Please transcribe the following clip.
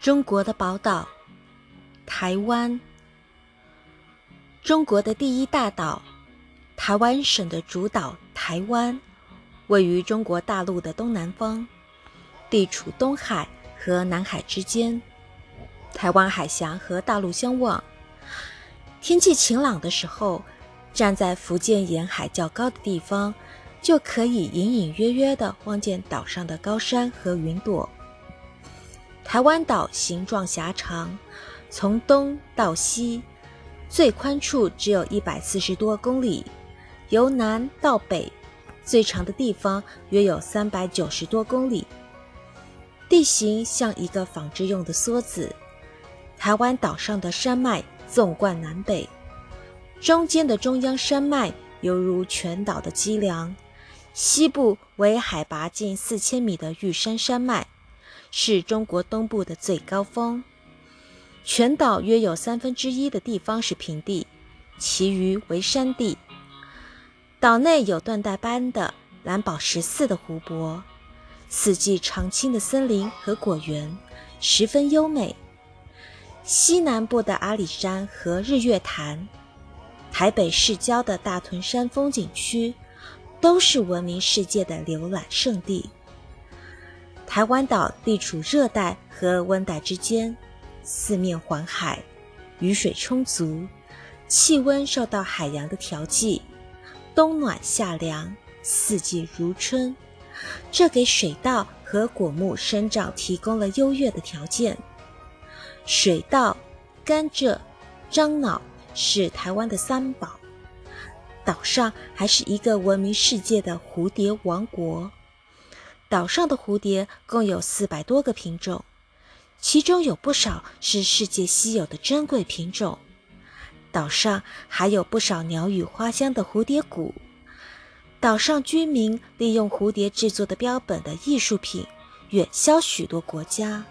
中国的宝岛，台湾。中国的第一大岛，台湾省的主岛台湾，位于中国大陆的东南方，地处东海和南海之间。台湾海峡和大陆相望，天气晴朗的时候，站在福建沿海较高的地方，就可以隐隐约约地望见岛上的高山和云朵。台湾岛形状狭长，从东到西，最宽处只有一百四十多公里；由南到北，最长的地方约有三百九十多公里。地形像一个纺织用的梭子。台湾岛上的山脉纵贯南北，中间的中央山脉犹如全岛的脊梁，西部为海拔近四千米的玉山山脉。是中国东部的最高峰。全岛约有三分之一的地方是平地，其余为山地。岛内有缎带般的蓝宝石似的湖泊，四季常青的森林和果园，十分优美。西南部的阿里山和日月潭，台北市郊的大屯山风景区，都是闻名世界的游览胜地。台湾岛地处热带和温带之间，四面环海，雨水充足，气温受到海洋的调剂，冬暖夏凉，四季如春，这给水稻和果木生长提供了优越的条件。水稻、甘蔗、樟脑是台湾的三宝。岛上还是一个闻名世界的蝴蝶王国。岛上的蝴蝶共有四百多个品种，其中有不少是世界稀有的珍贵品种。岛上还有不少鸟语花香的蝴蝶谷。岛上居民利用蝴蝶制作的标本的艺术品，远销许多国家。